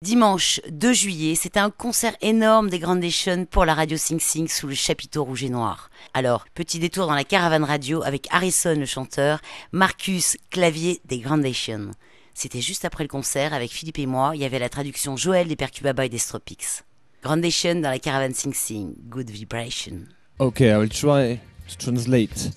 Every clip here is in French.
Dimanche 2 juillet, c'était un concert énorme des Groundation pour la radio Sing Sing sous le chapiteau rouge et noir. Alors, petit détour dans la caravane radio avec Harrison le chanteur, Marcus clavier des Groundation. C'était juste après le concert, avec Philippe et moi, il y avait la traduction Joël des Percubaba et des Stropics. Groundation dans la caravane Sing Sing, Good Vibration. Okay, I will try to translate.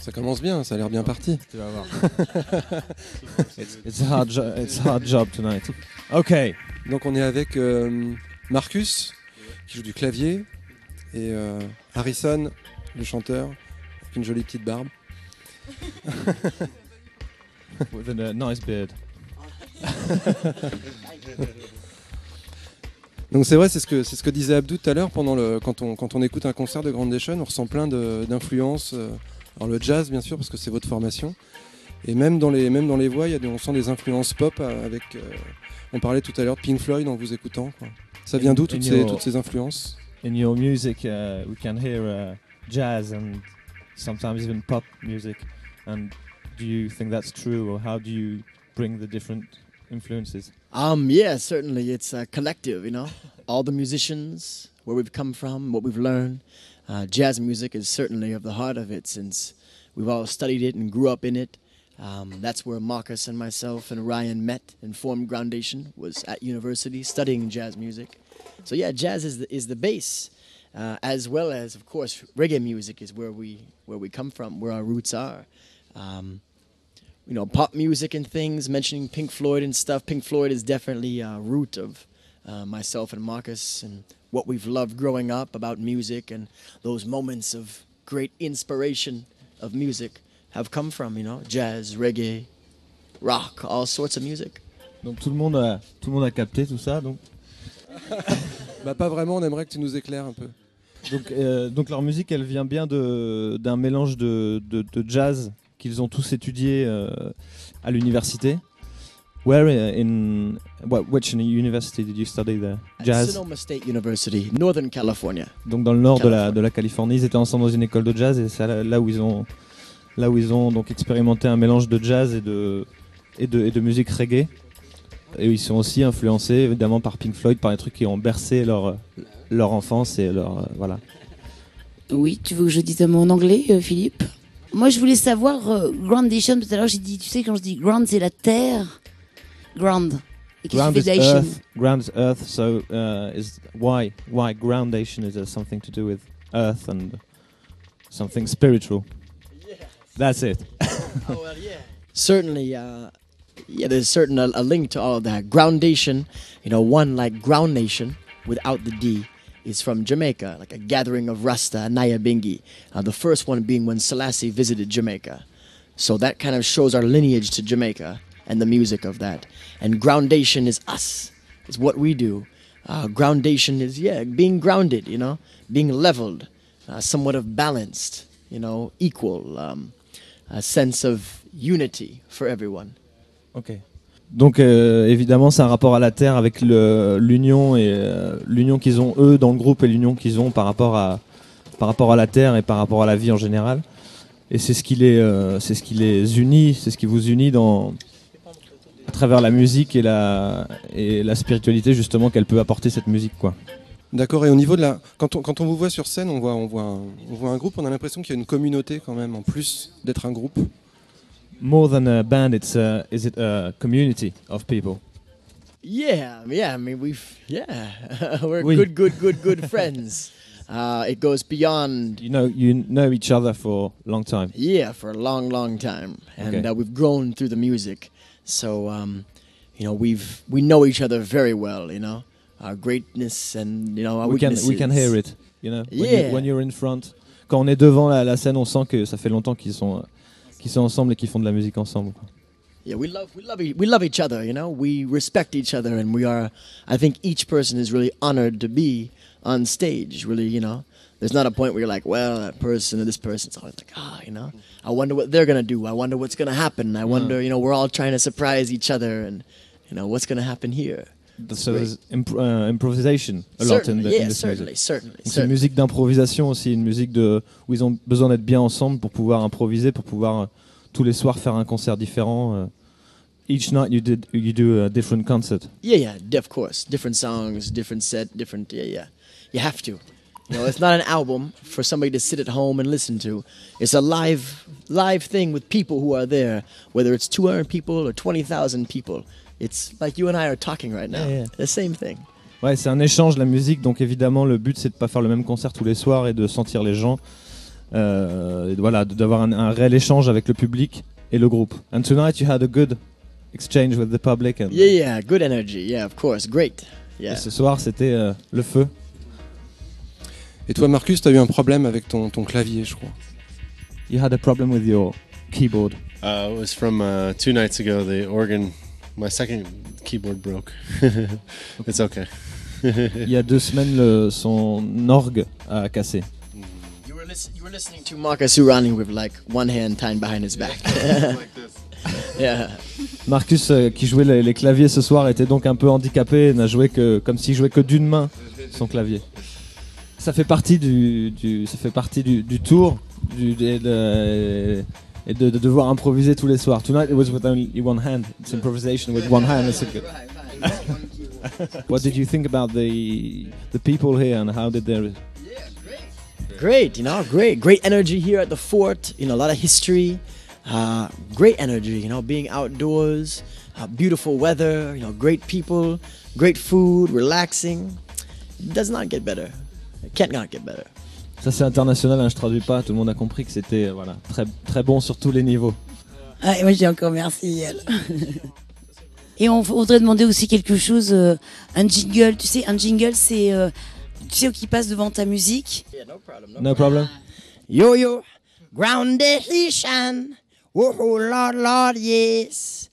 Ça commence bien, ça a l'air bien parti. Tu vas voir. it's, it's, a hard it's a hard job tonight. Okay. Donc on est avec euh, Marcus, qui joue du clavier, et euh, Harrison, le chanteur, avec une jolie petite barbe. With a nice beard. Donc c'est vrai, c'est ce que c'est ce que disait Abdou tout à l'heure pendant le quand on quand on écoute un concert de Groundation, on ressent plein d'influences. Alors le jazz bien sûr parce que c'est votre formation, et même dans les même dans les voix, il y a des, on sent des influences pop euh, avec. euh, on parlait tout à l'heure de Pink Floyd en vous écoutant. quoi. Ça vient d'où toutes In ces your- toutes ces influences? In your music, uh, we can hear uh, jazz and sometimes even pop music. And do you think that's true, or how do you bring the different influences? Um, yeah, certainly. It's a collective, you know? All the musicians, where we've come from, what we've learned. Uh, jazz music is certainly of the heart of it since we've all studied it and grew up in it. Um, that's where Marcus and myself and Ryan met and formed Groundation, was at university studying jazz music. So yeah, jazz is the, is the base, uh, as well as, of course, reggae music is where we, where we come from, where our roots are. Um, you know, pop music and things, mentioning Pink Floyd and stuff. Pink Floyd is definitely a root of uh, myself and Marcus and what we've loved growing up about music and those moments of great inspiration of music have come from, you know, jazz, reggae, rock, all sorts of music. Donc tout le monde a, tout le monde a capté tout ça. Donc, Bah pas vraiment. On aimerait que tu nous éclaires un peu. donc, euh, donc leur musique, elle vient bien de- d'un mélange de, de, de jazz qu'ils ont tous étudié euh, à l'université. Where in what, which university did you study there? At Jazz? Sonoma State University, Northern California. Donc dans le nord de la, Californie. de la Californie, ils étaient ensemble dans une école de jazz et c'est là, là où ils ont là où ils ont donc expérimenté un mélange de jazz et de et de, et de musique reggae. Et ils sont aussi influencés évidemment par Pink Floyd, par les trucs qui ont bercé leur leur enfance et leur euh, voilà. Oui, tu veux que je dise un mot en anglais, euh, Philippe? Moi, je voulais savoir, euh, Groundation, tout à l'heure, j'ai dit, tu sais, quand je dis ground, c'est la terre. Ground. Ground is tu fais Dation earth. Ground is earth. So uh, is why why groundation is uh, something to do with earth and something spiritual. That's it. Oh well, yeah. Certainly, uh, yeah. There's certain a, a link to all of that. Groundation, you know, one like Ground Nation without the D is from Jamaica, like a gathering of Rasta and Nyabingi. Uh, the first one being when Selassie visited Jamaica, so that kind of shows our lineage to Jamaica and the music of that. And groundation is us, is what we do. Uh, groundation is yeah, being grounded, you know, being leveled, uh, somewhat of balanced, you know, equal. Um, a sense of unity for everyone. Ok. Donc euh, évidemment, c'est un rapport à la terre avec l'union et euh, l'union qu'ils ont eux dans le groupe et l'union qu'ils ont par rapport à par rapport à la terre et par rapport à la vie en général. Et c'est ce qui les euh, c'est ce qui les unit, c'est ce qui vous unit dans travers la musique et la et la spiritualité justement qu'elle peut apporter cette musique quoi. D'accord. Et au niveau de la, quand on, quand on vous voit sur scène, on voit, on voit, un, on voit un groupe. On a l'impression qu'il y a une communauté quand même, en plus d'être un groupe. More than a band, it's a, is it a community of people? Yeah, yeah. I mean, we've yeah, we're Oui. good, good, good, good friends. Uh, it goes beyond You know, you know each other for a long time. yeah for a long, long time, and Okay. uh, we've grown through the music. So um, you know, we've we know each other very well. You know, our greatness and you know our we can weaknesses. we can hear it. You know, when, you, Yeah. when you're in front, quand on est devant la, la scène, on sent que ça fait longtemps qu'ils sont qu'ils sont ensemble et qu'ils font de la musique ensemble. Yeah, we love we love we love each other. You know, we respect each other, and we are. I think each person is really honored to be on stage. Really, you know, there's not a point where you're like, well, that person or this person. It's always like, ah, you know, I wonder what they're gonna do. I wonder what's gonna happen. I wonder, you know, we're all trying to surprise each other, and you know, what's gonna happen here. So great. there's imp- uh, improvisation a lot in, the, yeah, in this certainly, music. certainly, Donc, C'est une certainly. musique d'improvisation aussi, une musique de où ils ont besoin d'être bien ensemble pour pouvoir improviser, pour pouvoir euh, tous les soirs faire un concert différent. euh. each night you did you do a different concert. Yeah, yeah, of course. Different songs, different set, different. Yeah, yeah. You have to. You know, it's not an album for somebody to sit at home and listen to. It's a live, live thing with people who are there. Whether it's 200 people or 20,000 people, it's like you and I are talking right now. Yeah, yeah. The same thing. Ouais, c'est un échange la musique, donc évidemment le but c'est de pas faire le même concert tous les soirs et de sentir les gens, euh, et voilà, d'avoir un, un réel échange avec le public et le groupe. And tonight you had a good exchange with the public. And Yeah, yeah. Good energy. Yeah, of course. Great. et Yeah. ce soir c'était euh, le feu. Et toi, Marcus, t'as eu un problème avec ton, ton clavier, je crois. You had a problem with your keyboard. Uh, it was from uh, two nights ago. The organ, my second keyboard broke. it's okay. Il y a deux semaines, le- son orgue a cassé. You were, you were listening to Marcus running with like one hand tied behind his back. yeah. Marcus, euh, qui jouait les, les claviers ce soir, était donc un peu handicapé et n'a joué que comme s'il jouait que d'une main son clavier. Ça fait partie du, du- ça fait partie du, du tour du, et de, et de- de devoir improviser tous les soirs. Tonight it was with only one hand. It's improvisation with one hand. It's a good- What did you think about the the people here and how did they? Great, you know, great, great energy here at the fort. You know, a lot of history, uh, great energy. You know, being outdoors, uh, beautiful weather. You know, great people, great food, relaxing. It does not get better. Can't not get better. Ça c'est international, hein, je traduis pas. Tout le monde a compris que c'était euh, voilà très très bon sur tous les niveaux. Ah, et moi, je dis encore merci, elle. Et on voudrait demander aussi quelque chose, euh, un jingle. Tu sais, un jingle, c'est, euh, tu sais, qui passe devant ta musique. Yeah, no problem. No problem. Yo yo, groundation. Oh, oh Lord, Lord, yes.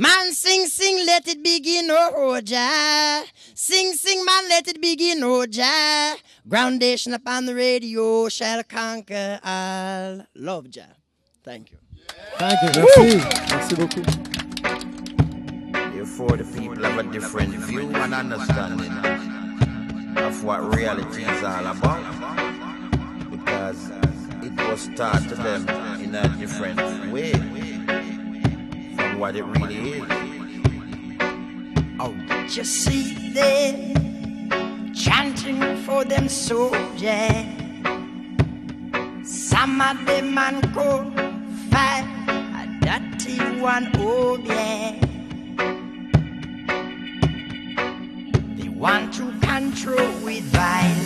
Man, sing, sing, let it begin, oh, oh Jah. Sing, sing, man, let it begin, oh Jah. Groundation upon the radio shall conquer all. Love Jah. Thank you. Thank you. Merci. Merci beaucoup. Therefore, the people have a different view and understanding of what reality is all about. Because it was taught to them in a different way from what it really is. Oh, just see them chanting for them soldiers. Some of them man go fight a dirty one, oh yeah. They want to control with violence.